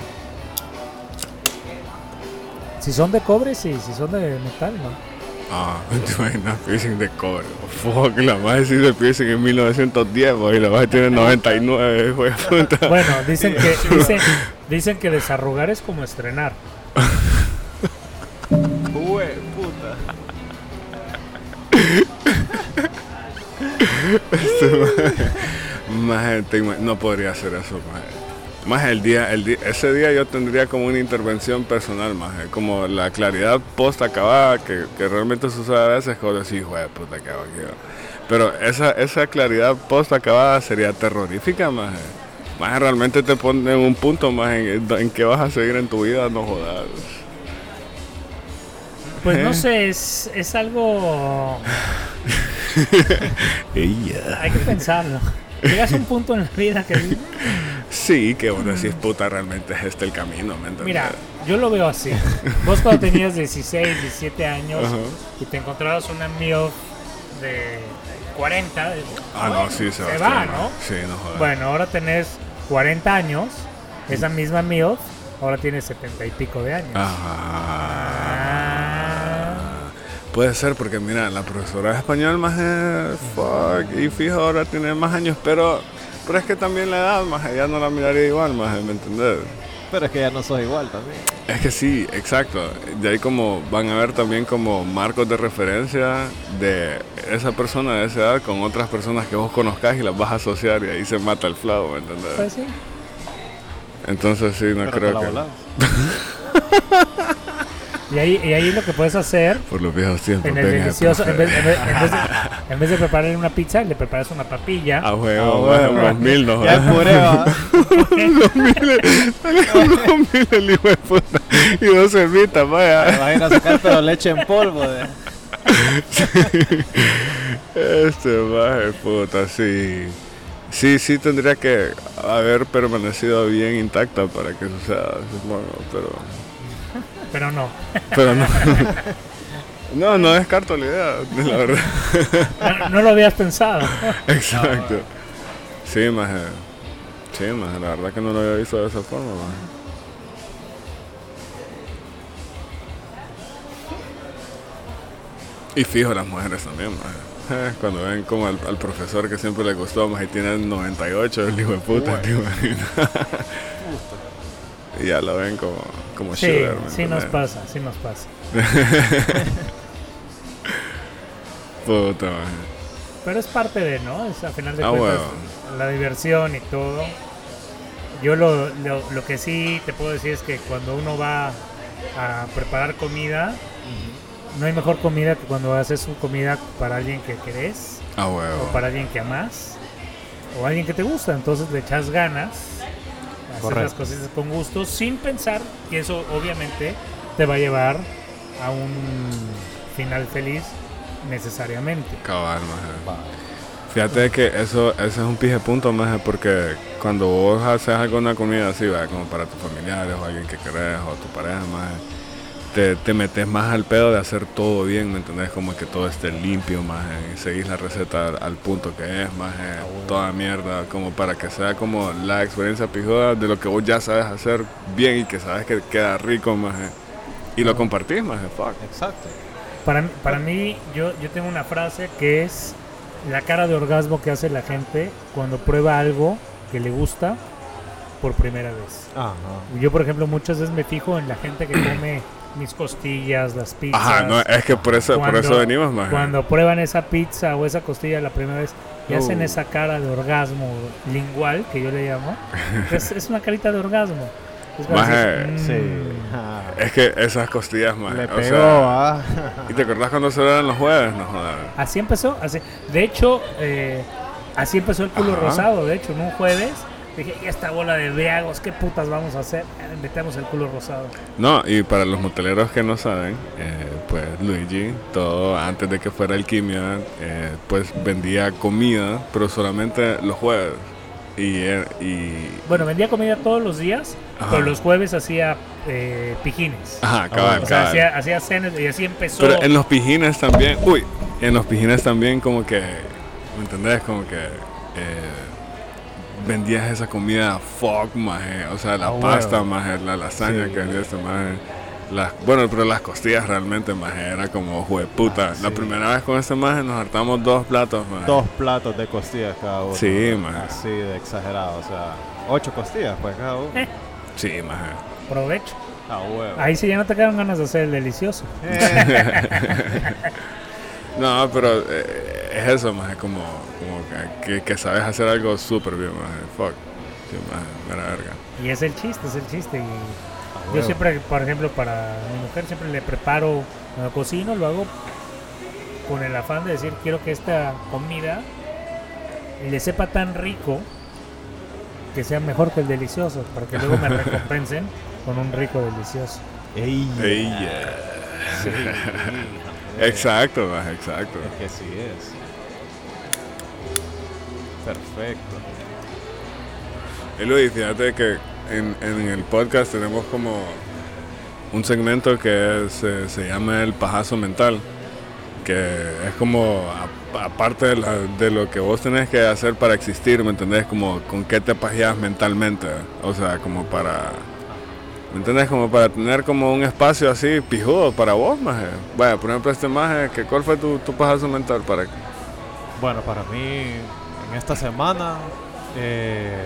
Si son de cobre sí, si son de metal no. Ah, te imaginas piercing de cobre. Fuck, la más sí de piercing en 1910 boy, y la más tiene 99, hijo de puta. Bueno, dicen que dicen, dicen que desarrugar es como estrenar. Hue puta. Más te ima- no podría hacer eso, más. Más el día, el día, ese día yo tendría como una intervención personal, más como la claridad post acabada que, que realmente sucede a veces, como decir, hijo de puta, que hago aquí, va?". Pero esa, esa claridad post acabada sería terrorífica, más. Más realmente te pone en un punto más en, en que vas a seguir en tu vida, no jodas. Pues no ¿Eh? sé, es, es algo Ella. hay que pensarlo. Llegas a un punto en la vida que Sí, que vos decís, puta, realmente es este el camino, ¿me entiendes? Mira, yo lo veo así. Vos cuando tenías 16, 17 años Ajá. y te encontrabas una MILF de 40, dices, Ah, no, sí, se Sebastián, va, ¿no? Sí, no jodas. Bueno, ahora tenés 40 años, esa misma MILF ahora tiene 70 y pico de años. Ah. Ah. Puede ser porque mira, la profesora de español más es fuck y fijo ahora tiene más años, pero pero es que también la edad más ella no la miraría igual más, ¿me entendés? Pero es que ya no sos igual también. Es que sí, exacto. De ahí como van a ver también como marcos de referencia de esa persona de esa edad con otras personas que vos conozcas y las vas a asociar y ahí se mata el flow, ¿me entendés? Pues sí. Entonces sí, no Pero te creo la que... Y ahí, y ahí lo que puedes hacer Por los viejos tiempos. en el delicioso, en vez, en vez- en vez de, en vez de prepararle una pizza, le preparas una papilla. A huevo, Ah, bueno. unos mil, no Ya puré, va. unos mil el hijo de puta. Y dos cervitas, vaya. Va a ir a sacar pero leche en polvo. De... Este baje puta, sí. Sí, sí tendría que haber permanecido bien intacta para que suceda, supongo, pero... Pero no. Pero no. No, no descarto la idea, la verdad. no. no lo habías pensado. Exacto. Sí, más. Sí, más. La verdad que no lo había visto de esa forma, maje. Y fijo las mujeres también, maje. Eh, Cuando ven como al, al profesor que siempre le gustó, más y tiene 98, el hijo de puta, ¿te imaginas? y ya lo ven como, como Sí, sugar, ¿me sí nos pasa, sí nos pasa. Puta. Pero es parte de, ¿no? Es a final de Ah, cuentas bueno. la diversión y todo. Yo lo, lo, lo que sí te puedo decir es que cuando uno va a preparar comida, no hay mejor comida que cuando haces su comida para alguien que querés Ah, o para alguien que amas o alguien que te gusta. Entonces le echas ganas, Correcto. las cosas con gusto sin pensar que eso obviamente te va a llevar a un final feliz necesariamente. Cabal, maje. Fíjate que eso, ese es un pije punto, maje, porque cuando vos haces alguna comida así, ¿verdad? como para tus familiares o alguien que querés o tu pareja, maje, te, te metes más al pedo de hacer todo bien, ¿me entendés? Como que todo esté limpio, maje, y seguís la receta al, al punto que es, maje, toda mierda, como para que sea como la experiencia pijuda de lo que vos ya sabes hacer bien y que sabes que queda rico, maje. Y lo compartís, maje, fuck. Exacto. Para, para mí, yo, yo tengo una frase que es la cara de orgasmo que hace la gente cuando prueba algo que le gusta por primera vez. Ajá. Yo, por ejemplo, muchas veces me fijo en la gente que come mis costillas, las pizzas. Ajá, no, es que por eso, por eso venimos, maje. Cuando prueban esa pizza o esa costilla la primera vez y hacen Uh. esa cara de orgasmo lingual, que yo le llamo, es, es una carita de orgasmo. Es Maje, decir, mm, Sí. Ah, Es que esas costillas, más. Le pegó, sea, ah. ¿Y te acordás cuando se eran los jueves? No jodas. Así empezó. Así. De hecho, eh, así empezó el culo Ajá. rosado. De hecho, en un jueves dije, y esta bola de briagos, ¿qué putas vamos a hacer? Eh, Metemos el culo rosado. No, y para los moteleros que no saben, eh, pues Luigi, todo antes de que fuera alquimia, eh, pues vendía comida, pero solamente los jueves. Y, eh, y Bueno, vendía comida todos los días, Ajá. pero los jueves hacía eh, pijines. ajá, cabal, O sea, cabal. hacía, hacía cenas y así empezó. Pero en los pijines también, uy, en los pijines también como que, ¿me entendés? Como que eh, vendías esa comida fuck, maje, o sea, la Ah, pasta, bueno. maje, la lasaña Sí. que vendías, maje. Las, bueno, pero las costillas realmente, maje, era como jueputa. Ah, La primera vez con este maje nos hartamos dos platos, maje. Dos platos de costillas cada uno. Sí, man. Así de exagerado. O sea, ocho costillas, pues cada uno. Eh. Sí, maje. Provecho. A huevo. Ahí sí ya no te quedan ganas de hacer el delicioso. No, pero eh, es eso, maje, como, como que, que, sabes hacer algo súper bien, maje. Fuck. Maje, mera verga. Y es el chiste, es el chiste. Y yo siempre, por ejemplo, para mi mujer siempre le preparo, cuando cocino, lo hago con el afán de decir, quiero que esta comida le sepa tan rico que sea mejor que el delicioso, para que luego me recompensen con un rico delicioso. Ey, Ey, yeah. sí. Exacto, exacto. Es que sí es. Perfecto. Y Luis, fíjate que en, en el podcast tenemos como un segmento que se, se llama el pajazo mental, que es como aparte de, la- de lo que vos tenés que hacer para existir, ¿me entendés? Como con qué te pajeas mentalmente, o sea, como para... ¿Me entendés? Como para tener como un espacio así pijudo para vos, maje. Vaya, por ejemplo, este maje, que ¿cuál fue tu, tu pajazo mental para Bueno, para mí, en esta semana, eh,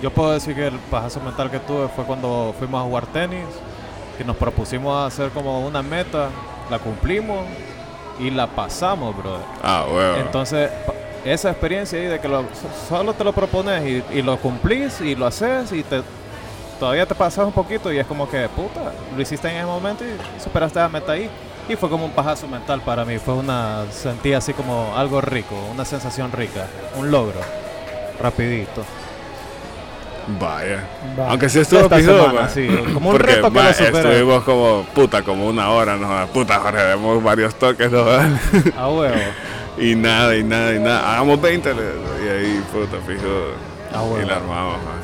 yo puedo decir que el pajazo mental que tuve fue cuando fuimos a jugar tenis, que nos propusimos hacer como una meta, la cumplimos y la pasamos, brother. Ah, bueno. Entonces, esa experiencia ahí de que lo- so- solo te lo propones y, y lo cumplís y lo haces y te, todavía te pasas un poquito y es como que, puta, lo hiciste en ese momento y superaste la meta ahí. Y fue como un pajazo mental para mí, fue una, sentí así como algo rico, una sensación rica, un logro, rapidito. Vaya. Va. Aunque sí estuvo semana, ma. sí, como un Porque, reto que supera. estuvimos como, puta, como una hora, ¿no? Puta, Jorge, demos varios toques, ¿no? A huevo, y nada, y nada, y nada. Hagamos 20, le- y ahí, puta, fijo. Y la armamos, ma.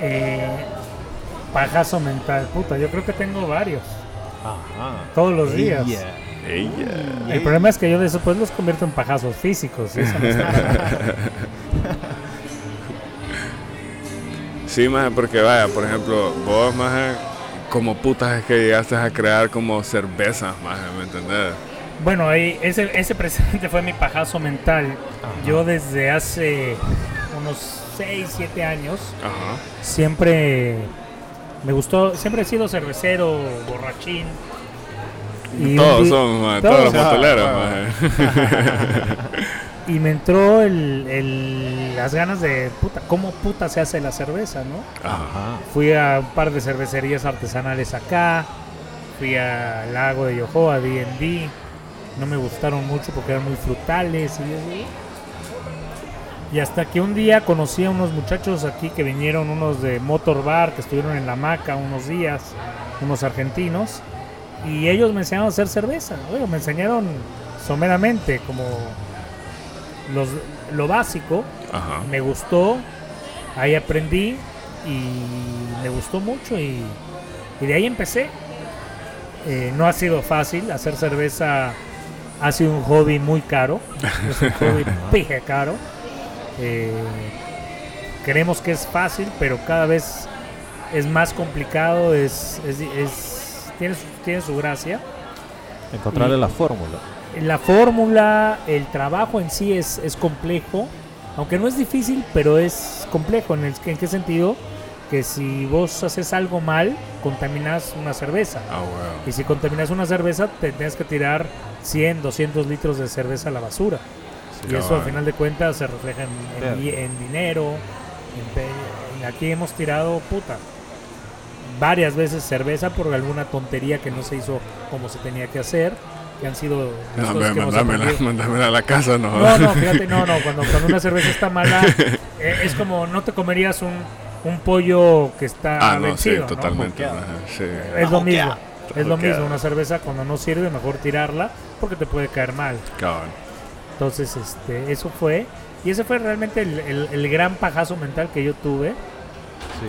Eh, pajazo mental, puta, yo creo que tengo varios. ajá. Todos los días. Ella. El problema es que yo después los convierto en pajazos físicos. eso no. Sí, más porque vaya, por ejemplo, vos, más como putas es que llegaste a crear como cervezas, más ¿me entendés? bueno, ahí, ese, ese precisamente fue mi pajazo mental. Yo desde hace unos 6, 7 años Ajá. siempre me gustó, siempre he sido cervecero, borrachín. Y todos ma, todos. todos los ma. Y me entró el, el- las ganas de, puta, ¿cómo puta se hace la cerveza, no? Ajá. Fui a un par de cervecerías artesanales acá, fui al lago de Yohoa, D&D, no me gustaron mucho porque eran muy frutales y así. Y hasta que un día conocí a unos muchachos aquí que vinieron, unos de Motor Bar, que estuvieron en la maca unos días, unos argentinos, y ellos me enseñaron a hacer cerveza. Bueno, me enseñaron someramente como los, lo básico, Ajá. me gustó, ahí aprendí y me gustó mucho y, y de ahí empecé. Eh, no ha sido fácil, hacer cerveza ha sido un hobby muy caro, es un hobby pije caro. Eh, creemos que es fácil, pero cada vez es más complicado, es, es- es- tiene, su, tiene su gracia. Encontrarle Y- la fórmula. La fórmula, el trabajo en sí es, es complejo, aunque no es difícil, pero es complejo. ¿En, el- en qué sentido? Que si vos haces algo mal, contaminas una cerveza. Ah. Y si contaminas una cerveza, te tienes que tirar 100, 200 litros de cerveza a la basura. Y eso al final de cuentas se refleja en, en di- en dinero. en aquí hemos tirado puta varias veces cerveza por alguna tontería que no se hizo como se tenía que hacer. Que han sido No, mandámela, mandámela a la casa, no. No, no, fíjate, no, no. Cuando, cuando una cerveza está mala, eh, es como no te comerías un, un pollo que está Ah, no, sí, vencido. ¿no? totalmente. Sí. Es lo mismo. Es lo mismo. Una cerveza cuando no sirve, mejor tirarla porque te puede caer mal. Cabal. Entonces, este, eso fue. Y ese fue realmente el, el- el gran pajazo mental que yo tuve. Sí.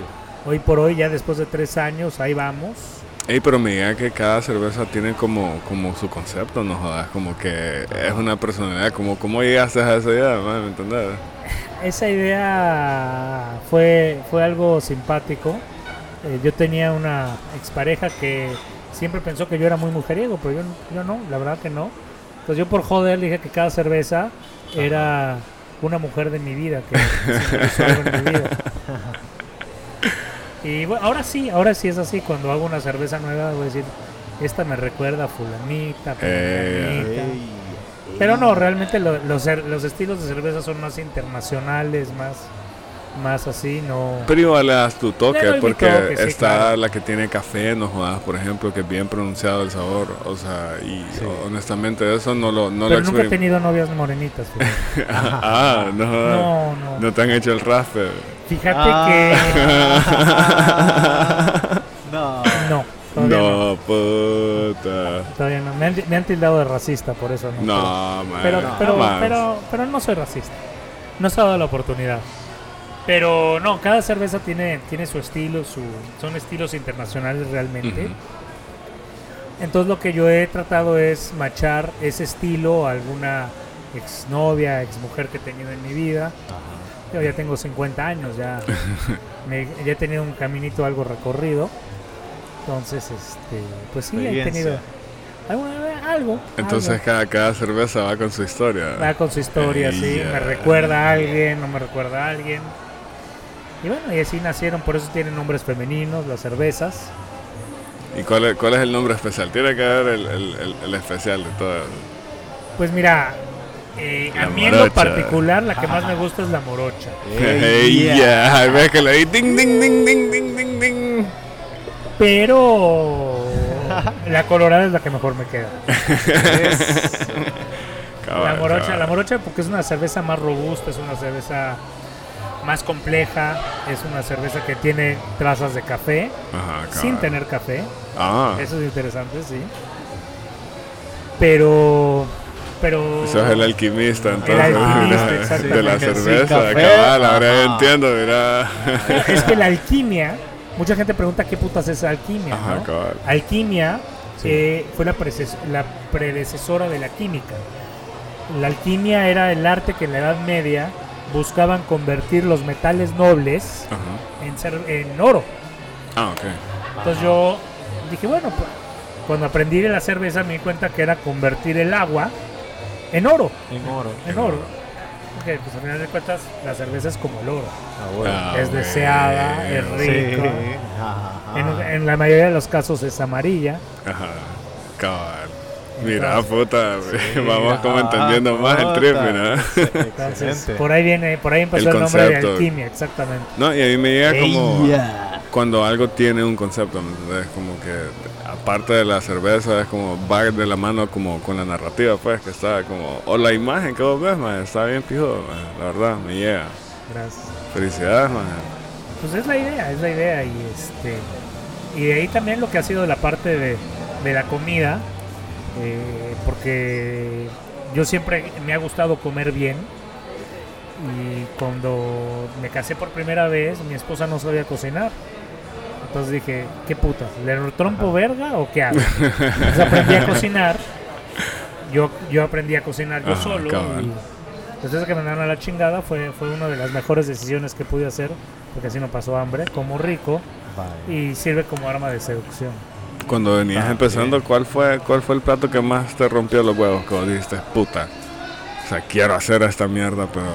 Hoy por hoy, ya después de tres años, ahí vamos. Ey, pero me diga que cada cerveza tiene como, como su concepto, no jodas, como que es una personalidad, como cómo llegaste a esa idea, man, ¿me entendés? Esa idea fue, fue algo simpático. Eh, yo tenía una expareja que siempre pensó que yo era muy mujeriego, pero yo, yo no, la verdad que no. Entonces yo por joder dije que cada cerveza era una mujer de mi vida, que simbolizó algo en mi vida. Y bueno, ahora sí, ahora sí es así. Cuando hago una cerveza nueva, voy a decir, esta me recuerda a fulanita, Eh, fulanita. Pero no, realmente lo- los, los estilos de cerveza son más internacionales, más, más así, no... Pero igual le das tu toque, Le doy mi porque toque, sí, está claro. la que tiene café, no jodas, por ejemplo, que es bien pronunciado el sabor, o sea, y honestamente eso no lo, no Pero lo nunca he tenido novias morenitas. fíjate. ah, no. No, no. No te han hecho el raspe. Fíjate no. que... No, todavía no. No, puta. Todavía no. Me han, me han tildado de racista, por eso no. No, man. Pero, pero, pero, pero no soy racista. No se ha dado la oportunidad. Pero no, cada cerveza tiene, tiene su estilo, su, son estilos internacionales realmente. Ujú. Entonces lo que yo he tratado es machar ese estilo a alguna exnovia, exmujer que he tenido en mi vida. Yo ya tengo 50 años, ya, me- ya he tenido un caminito algo recorrido. Entonces, este, pues sí, he tenido alguna- algo. Entonces algo. cada, cada cerveza va con su historia. Va con su historia, sí. Me recuerda a alguien, no me recuerda a alguien. Y bueno, y así nacieron, por eso tienen nombres femeninos, las cervezas. ¿Y cuál es, cuál es el nombre especial? Tiene que haber el, el- el- el especial de todo. Pues mira, Eh, a mí en lo particular, la que más me gusta es la morocha. Ey, ya, ves que le di ding, ding, ding, ding, ding, ding, ding. Pero la colorada es la que mejor me queda. Cabal, La morocha, cabal. la morocha porque es una cerveza más robusta, es una cerveza más compleja, es una cerveza que tiene trazas de café Ajá, sin tener café. Ah, Eso es interesante, sí. Pero pero eso es el alquimista, entonces. alquimista, mira, exactamente. de la cerveza, café, cabal, ahora ya ajá. entiendo, mira. es que la alquimia, mucha gente pregunta qué putas es alquimia, Ajá, ¿no? cabal. Alquimia eh, fue la, preces- la predecesora de la química. La alquimia era el arte que en la Edad Media buscaban convertir los metales nobles Ajá. en, ser- en oro. Ah, ok. Entonces yo dije, bueno, pues, cuando aprendí de la cerveza me di cuenta que era convertir el agua en oro, En oro. en oro. Porque pues al final de cuentas la cerveza es como el oro. Ah, bueno. Ah, es deseada, bueno. es Sí. rica. Ajá. En, en la mayoría de los casos es amarilla. Ajá, cabal. Mira, puta, vamos como ah, entendiendo más el trip, ¿no? Entonces, por ahí viene, por ahí empezó El el, nombre de alquimia, exactamente. No, y a mí me llega como Ella. cuando algo tiene un concepto, ¿me entendés? Como que aparte de la cerveza es como va de la mano como con la narrativa, pues, que está como, o la imagen que vos ves, man, está bien pijudo, man, la verdad, me llega. Gracias. Felicidades, man. Pues es la idea, es la idea y este y de ahí también lo que ha sido la parte de, de la comida, eh, porque yo siempre me ha gustado comer bien y cuando me casé por primera vez mi esposa no sabía cocinar. Entonces dije, ¿qué putas? ¿Le trompo verga o qué hago? Entonces aprendí a cocinar. Yo, yo aprendí a cocinar yo Ajá, solo. Y de que me mandaron a la chingada fue, fue una de las mejores decisiones que pude hacer. Porque así no pasó hambre, como rico Vale. y sirve como arma de seducción. Cuando venías Ah, empezando, ¿cuál fue, ¿cuál fue el plato que más te rompió los huevos? Vos dijiste, puta, o sea, quiero hacer esta mierda, pero...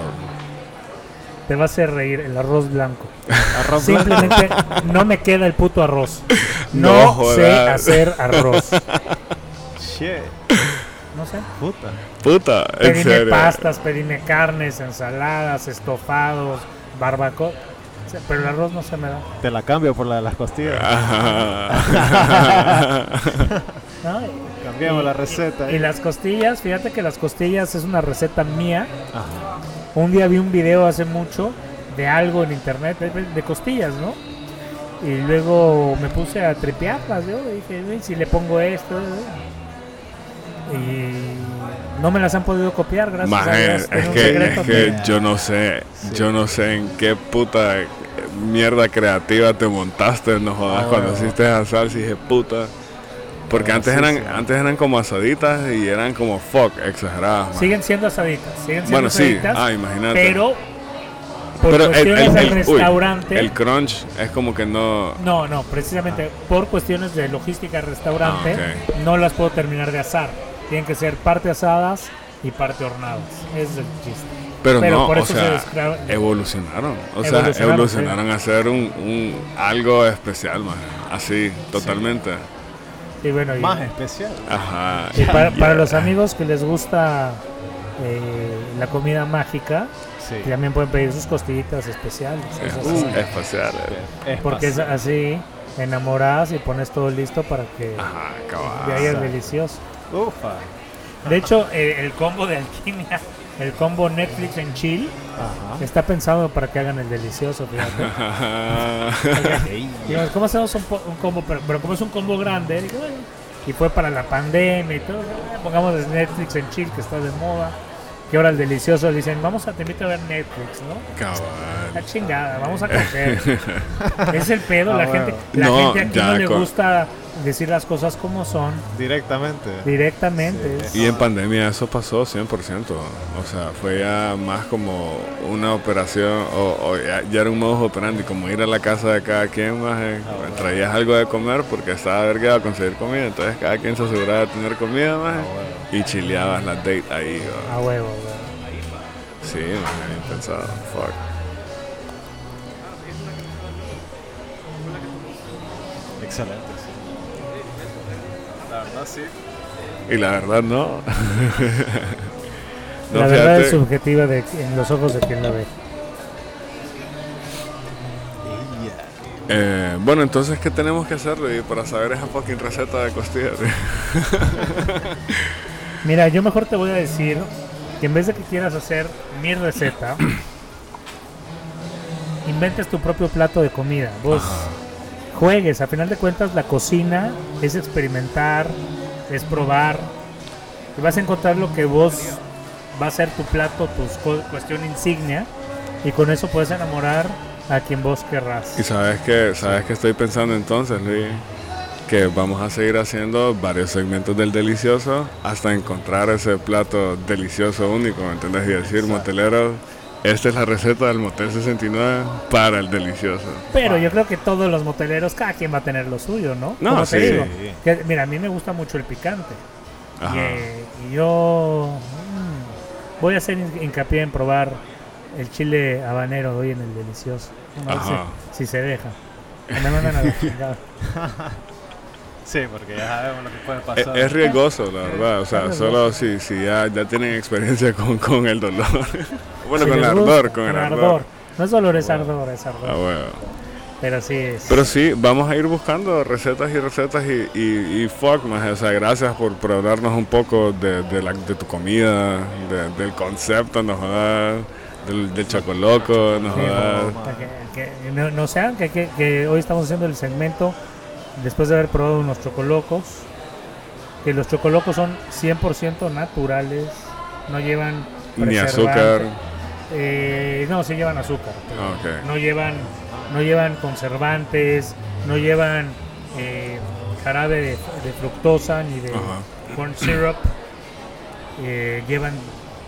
Te va a hacer reír el arroz blanco. Arroz blanco. Simplemente no me queda el puto arroz. No sé hacer arroz. Shit. No sé. Puta. Puta, en Pedime serio. pastas, pedime carnes, ensaladas, estofados, barbacoa. Pero el arroz no se me da. Te la cambio por la de las costillas. ¿no? Cambiamos Y- la receta. Y, y las costillas, fíjate que las costillas es una receta mía. Ajá. Un día vi un video hace mucho de algo en internet, de, de costillas, ¿no? Y luego me puse a tripearlas, yo y dije, "Uy, si le pongo esto. eh". Y no me las han podido copiar, gracias a Dios. es que, es que yo no sé, yo no sé en qué puta mierda creativa te montaste, no jodas, Ah, cuando hiciste esa salsa y dije puta. Porque Ah, antes sí, eran, sí. antes eran como asaditas y eran como fuck, exageradas. man. Siguen siendo asaditas, siguen siendo Bueno, sí, asaditas, ah, imagínate. pero por Pero el, cuestiones el- del el- uy, restaurante... el crunch es como que no. No, no, precisamente por cuestiones de logística del restaurante Ah, no las puedo terminar de asar. Tienen que ser parte asadas y parte hornadas. Ese es el chiste. Pero, Pero no, por o eso sea, se evolucionaron. O sea, Evolucionaron, a hacer un, un- algo especial, man. Así, totalmente. Y bueno, y, Más especial. Ajá. y para, los amigos que les gusta eh, la comida mágica, Sí. también pueden pedir sus costillitas especiales. esas Uh, así. espacial. eh. porque es así, enamoradas y pones todo listo para que Ajá, de ahí es delicioso. Ufa. De hecho, el combo de alquimia, el combo Netflix en chill, Ajá. está pensado para que hagan el delicioso, fíjate. Digo, ¿cómo hacemos un, combo? Pero, pero como es un combo grande, y fue para la pandemia y todo, eh, pongamos Netflix en chill que está de moda. Que ahora el delicioso dicen, vamos a te invito a ver Netflix, ¿no? Cabal. La chingada, vamos a coger. es el pedo, Ah, la bueno. gente, la No, gente aquí ya no le gusta decir las cosas como son Directamente. directamente. Sí. Y en pandemia eso pasó 100%. O sea, fue ya más como una operación, o, o ya, ya era un modo operandi, como ir a la casa de cada quien, más eh, traías algo de comer porque estaba vergado conseguir comida. Entonces cada quien se aseguraba de tener comida, más y chileabas la date ahí. A huevo, huevo. Sí, más bien pensado. Fuck. Excelente. La verdad sí. Y la verdad no. No, la verdad fíjate, es subjetiva de, en los ojos de quien la ve. eh, bueno, entonces, ¿qué tenemos que hacer Luis, para saber esa fucking receta de costillas? Mira, yo mejor te voy a decir que en vez de que quieras hacer mi receta, inventes tu propio plato de comida. Vos juegues, a final de cuentas la cocina es experimentar, es probar. Y vas a encontrar lo que vos va a ser tu plato, tu cuestión insignia. Y con eso puedes enamorar a quien vos querrás. Y sabes que, sabes que estoy pensando entonces, Luis, que vamos a seguir haciendo varios segmentos del delicioso hasta encontrar ese plato delicioso único, ¿me entiendes? Y decir, moteleros, esta es la receta del Motel 69 para el delicioso. Pero yo creo que todos los moteleros, cada quien va a tener lo suyo, ¿no? No, Como te sí. digo, que, mira, a mí me gusta mucho el picante. Ajá. Y, eh, y yo mm, voy a hacer hin- hincapié en probar el chile habanero hoy en el delicioso. Si, si se deja. Me mandan a la chingada. Sí, porque ya sabemos lo que puede Es, pasar. es riesgoso, la verdad. O sea, Es solo si, si ya, ya tienen experiencia con, con el dolor. bueno, Si con el ardor, con el ardor. No es dolor, es ardor, es ardor. Ah, bueno. Pero sí es. Pero sí, vamos a ir buscando recetas y recetas y, y, y fuck, maje. O sea, gracias por, por hablarnos un poco de, de, la, de tu comida, de- del concepto, no jodas, del, del chocoloco, no Sí, que- que no, no sean que, que- que hoy estamos haciendo el segmento después de haber probado unos chocolocos. Que los chocolocos son 100% naturales, no llevan Ni azúcar. Eh, no, sí llevan azúcar. Ah, ok. No llevan, no llevan conservantes, no llevan eh, jarabe de, de fructosa ni de corn syrup. Eh, llevan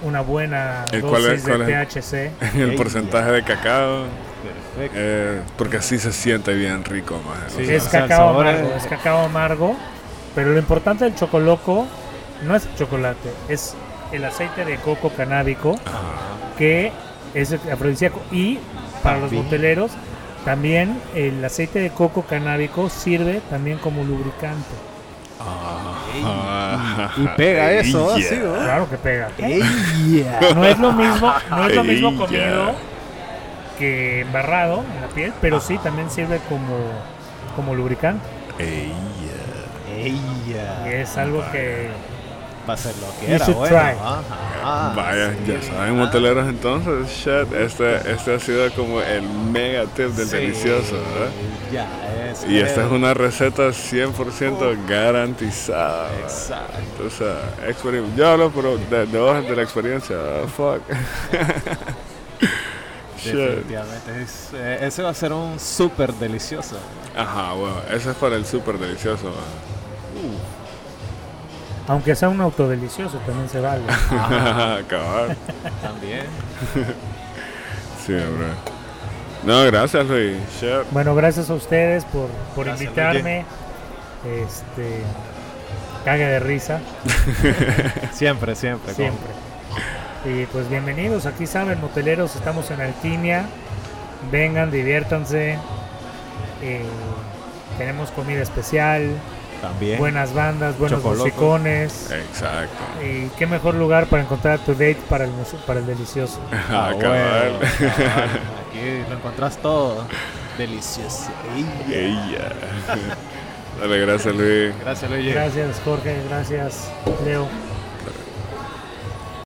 una buena ¿Y cuál dosis es- cuál de? THC. El porcentaje de cacao. Eh, porque así se siente bien rico, maje. Sí. O sea, es cacao amargo, es- cacao amargo, pero lo importante del chocoloco no es el chocolate, es el aceite de coco canábico que es afrodisíaco y para los También. moteleros también el aceite de coco canábico sirve también como lubricante. Ah, Y pega eso, yeah. así, ¿no? Claro que pega. No es lo mismo, no es lo mismo comido que embarrado en la piel, pero sí también sirve como, como lubricante. Y Ella. es algo que Va a ser lo que You era, bueno. Ajá. Vaya, ya Sí. saben, moteleros, entonces, shit, este, este ha sido como el mega tip del Sí. delicioso, ¿verdad? Ya, es. Y esta es una receta 100% garantizada. ¿verdad? Exacto. O sea, experim- yo hablo pero de, de de la experiencia, ah, fuck. Shit. Definitivamente. Es, eh, ese va a ser un súper delicioso. Ajá, bueno, eso es para el súper delicioso. ¿verdad? aunque sea un autodelicioso también se vale. Cabal. También. Sí, hombre. No, gracias, Luis. Shit. Bueno, gracias a ustedes por, por Gracias, invitarme. Este caga de risa Siempre, siempre. siempre. Y pues bienvenidos, aquí saben, moteleros, estamos en Alquimia. Vengan, diviértanse. Eh, tenemos comida especial, También. buenas bandas, buenos musicones. Exacto. Y qué mejor lugar para encontrar tu date para el, para el delicioso. Ah, Ah, cabal. bueno, cabal. Aquí lo encontrás todo. Delicioso. Ella. Ella. Dale, gracias, Luis. Gracias, Luigi. Gracias Jorge, gracias Leo.